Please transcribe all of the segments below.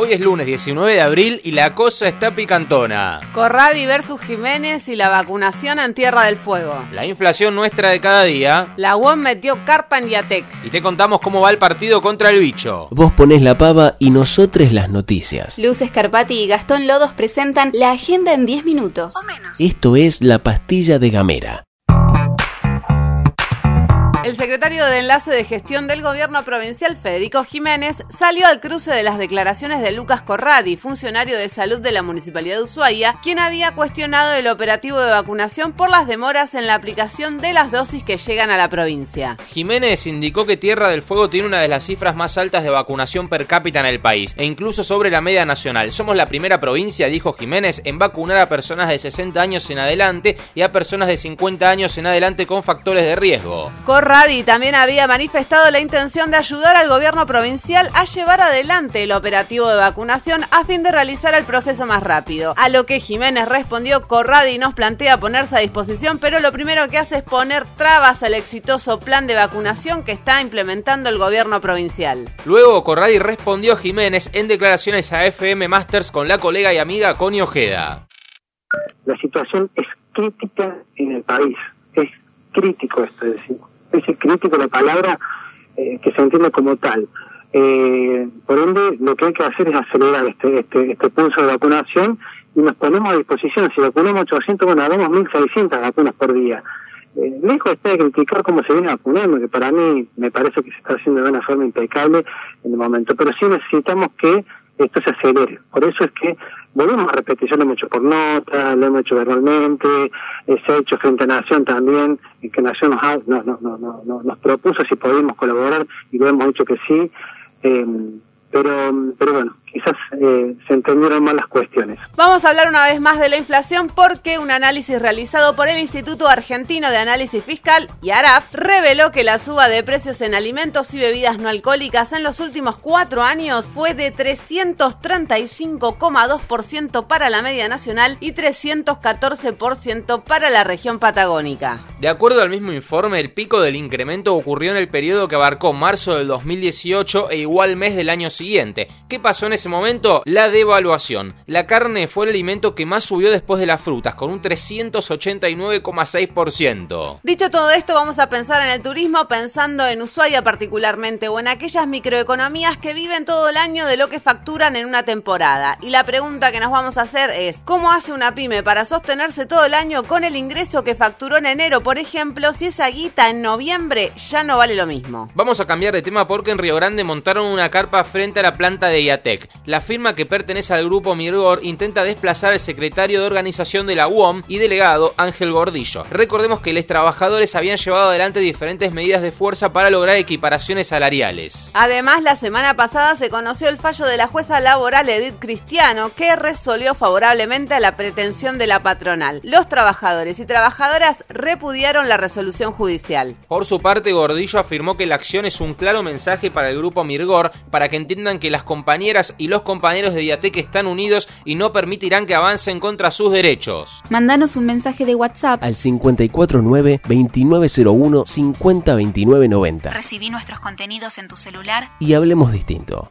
Hoy es lunes 19 de abril y la cosa está picantona. Corradi versus Jiménez y la vacunación en Tierra del Fuego. La inflación nuestra de cada día. La UOM metió carpa en Yatec. Y te contamos cómo va el partido contra el bicho. Vos ponés la pava y nosotros las noticias. Luz Escarpati y Gastón Lodos presentan la agenda en 10 minutos. Esto es la pastilla de Gamera. El secretario de Enlace de Gestión del Gobierno Provincial, Federico Jiménez, salió al cruce de las declaraciones de Lucas Corradi, funcionario de salud de la Municipalidad de Ushuaia, quien había cuestionado el operativo de vacunación por las demoras en la aplicación de las dosis que llegan a la provincia. Jiménez indicó que Tierra del Fuego tiene una de las cifras más altas de vacunación per cápita en el país, e incluso sobre la media nacional. Somos la primera provincia, dijo Jiménez, en vacunar a personas de 60 años en adelante y a personas de 50 años en adelante con factores de riesgo. Corradi también había manifestado la intención de ayudar al gobierno provincial a llevar adelante el operativo de vacunación a fin de realizar el proceso más rápido. A lo que Jiménez respondió, Corradi nos plantea ponerse a disposición, pero lo primero que hace es poner trabas al exitoso plan de vacunación que está implementando el gobierno provincial. Luego Corradi respondió a Jiménez en declaraciones a FM Masters con la colega y amiga Connie Ojeda. La situación es crítica en el país, es crítico esto, decimos es crítico la palabra eh, que se entiende como tal. Eh, por ende, lo que hay que hacer es acelerar este, este, este pulso de vacunación y nos ponemos a disposición. Si vacunamos 800, bueno, hagamos 1.600 vacunas por día. Eh, lejos está de criticar cómo se viene vacunando, que para mí me parece que se está haciendo de una forma impecable en el momento, pero sí necesitamos que esto se acelere. Por eso es que volvemos a repetir, yo lo hemos hecho por nota, lo hemos hecho verbalmente, se ha hecho frente a Nación también, en que Nación nos, no, no, no, no, nos propuso si podíamos colaborar y lo hemos dicho que sí. Eh, pero, pero bueno, quizás eh, se entendieron mal las cuestiones. Vamos a hablar una vez más de la inflación porque un análisis realizado por el Instituto Argentino de Análisis Fiscal y ARAF reveló que la suba de precios en alimentos y bebidas no alcohólicas en los últimos cuatro años fue de 335,2% para la media nacional y 314% para la región patagónica. De acuerdo al mismo informe, el pico del incremento ocurrió en el periodo que abarcó marzo del 2018 e igual mes del año siguiente. ¿Qué pasó en ese momento? La devaluación. La carne fue el alimento que más subió después de las frutas, con un 389,6%. Dicho todo esto, vamos a pensar en el turismo, pensando en Ushuaia particularmente, o en aquellas microeconomías que viven todo el año de lo que facturan en una temporada. Y la pregunta que nos vamos a hacer es, ¿cómo hace una pyme para sostenerse todo el año con el ingreso que facturó en enero, por ejemplo, si esa guita en noviembre ya no vale lo mismo? Vamos a cambiar de tema porque en Río Grande montaron una carpa frente a la planta de IATEC. La firma que pertenece al grupo Mirgor intenta desplazar al secretario de organización de la UOM y delegado Ángel Gordillo. Recordemos que los trabajadores habían llevado adelante diferentes medidas de fuerza para lograr equiparaciones salariales. Además, la semana pasada se conoció el fallo de la jueza laboral Edith Cristiano que resolvió favorablemente a la pretensión de la patronal. Los trabajadores y trabajadoras repudiaron la resolución judicial. Por su parte, Gordillo afirmó que la acción es un claro mensaje para el grupo Mirgor para que entiendan que las compañeras y los compañeros de Diatec están unidos y no permitirán que avancen contra sus derechos. Mandanos un mensaje de WhatsApp al 549-2901-502990. Recibí nuestros contenidos en tu celular y hablemos distinto.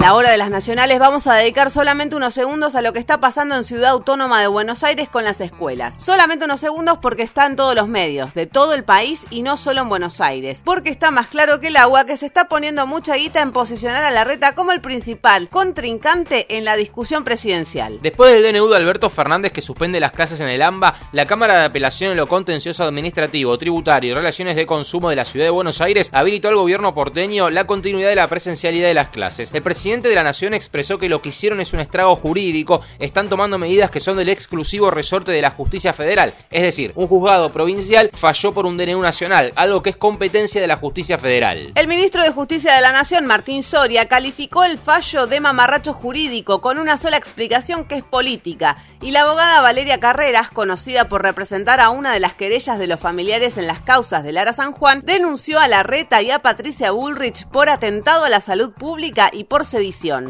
La hora de las nacionales vamos a dedicar solamente unos segundos a lo que está pasando en Ciudad Autónoma de Buenos Aires con las escuelas. Solamente unos segundos porque está en todos los medios, de todo el país y no solo en Buenos Aires. Porque está más claro que el agua que se está poniendo mucha guita en posicionar a la reta como el principal contrincante en la discusión presidencial. Después del DNU de Alberto Fernández que suspende las clases en el AMBA, la Cámara de Apelación en lo Contencioso Administrativo, Tributario y Relaciones de Consumo de la Ciudad de Buenos Aires habilitó al gobierno porteño la continuidad de la presencialidad de las clases. El presidente de la Nación expresó que lo que hicieron es un estrago jurídico, están tomando medidas que son del exclusivo resorte de la justicia federal, es decir, un juzgado provincial falló por un DNU nacional, algo que es competencia de la justicia federal. El ministro de Justicia de la Nación, Martín Soria, calificó el fallo de mamarracho jurídico con una sola explicación que es política, y la abogada Valeria Carreras, conocida por representar a una de las querellas de los familiares en las causas de Lara San Juan, denunció a la Reta y a Patricia Bullrich por atentado a la salud pública y por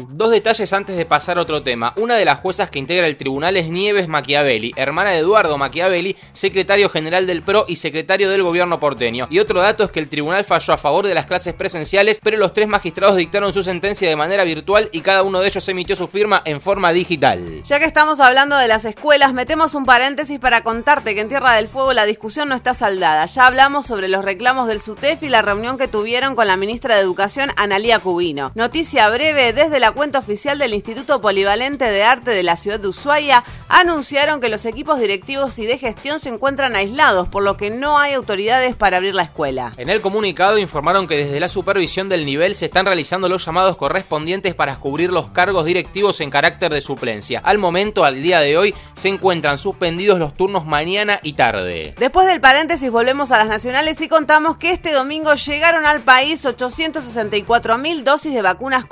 Dos detalles antes de pasar a otro tema. Una de las juezas que integra el tribunal es Nieves Machiavelli, hermana de Eduardo Machiavelli, secretario general del PRO y secretario del gobierno porteño. Y otro dato es que el tribunal falló a favor de las clases presenciales, pero los tres magistrados dictaron su sentencia de manera virtual y cada uno de ellos emitió su firma en forma digital. Ya que estamos hablando de las escuelas, metemos un paréntesis para contarte que en Tierra del Fuego la discusión no está saldada. Ya hablamos sobre los reclamos del SUTEF y la reunión que tuvieron con la ministra de Educación, Analía Cubino. Noticia breve, desde la cuenta oficial del Instituto Polivalente de Arte de la ciudad de Ushuaia, anunciaron que los equipos directivos y de gestión se encuentran aislados, por lo que no hay autoridades para abrir la escuela. En el comunicado informaron que desde la supervisión del nivel se están realizando los llamados correspondientes para cubrir los cargos directivos en carácter de suplencia. Al momento, al día de hoy, se encuentran suspendidos los turnos mañana y tarde. Después del paréntesis volvemos a las nacionales y contamos que este domingo llegaron al país 864 mil dosis de vacunas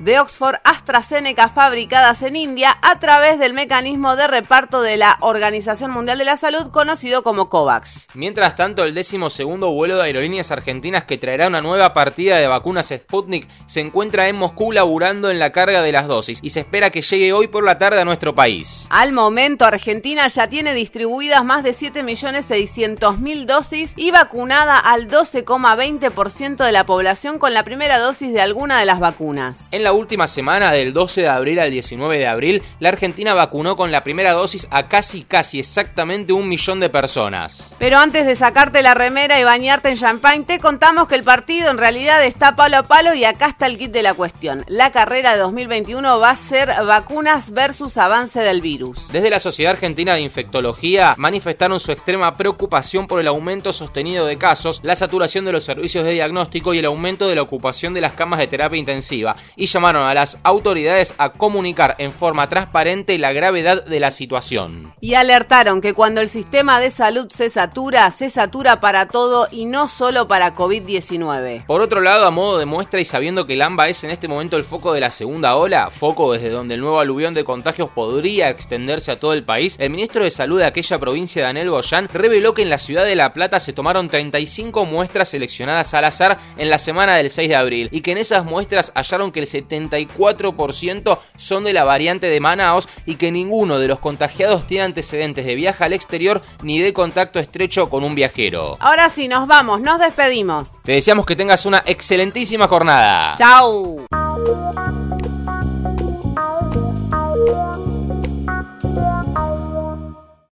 De Oxford AstraZeneca fabricadas en India a través del mecanismo de reparto de la Organización Mundial de la Salud conocido como COVAX. Mientras tanto, el décimo segundo vuelo de aerolíneas argentinas que traerá una nueva partida de vacunas Sputnik se encuentra en Moscú laburando en la carga de las dosis y se espera que llegue hoy por la tarde a nuestro país. Al momento, Argentina ya tiene distribuidas más de 7.600.000 dosis y vacunada al 12,20% de la población con la primera dosis de alguna de las vacunas. En la última semana, del 12 de abril al 19 de abril, la Argentina vacunó con la primera dosis a casi casi exactamente un millón de personas. Pero antes de sacarte la remera y bañarte en champagne, te contamos que el partido en realidad está palo a palo y acá está el kit de la cuestión. La carrera de 2021 va a ser vacunas versus avance del virus. Desde la Sociedad Argentina de Infectología manifestaron su extrema preocupación por el aumento sostenido de casos, la saturación de los servicios de diagnóstico y el aumento de la ocupación de las camas de terapia intensiva y llamaron a las autoridades a comunicar en forma transparente la gravedad de la situación. Y alertaron que cuando el sistema de salud se satura, se satura para todo y no solo para COVID-19. Por otro lado, a modo de muestra y sabiendo que el AMBA es en este momento el foco de la segunda ola, foco desde donde el nuevo aluvión de contagios podría extenderse a todo el país, el ministro de Salud de aquella provincia, Daniel Goyán, reveló que en la ciudad de La Plata se tomaron 35 muestras seleccionadas al azar en la semana del 6 de abril y que en esas muestras hallaron que el 74% son de la variante de Manaos y que ninguno de los contagiados tiene antecedentes de viaje al exterior ni de contacto estrecho con un viajero. Ahora sí, nos vamos, nos despedimos. Te deseamos que tengas una excelentísima jornada. Chao.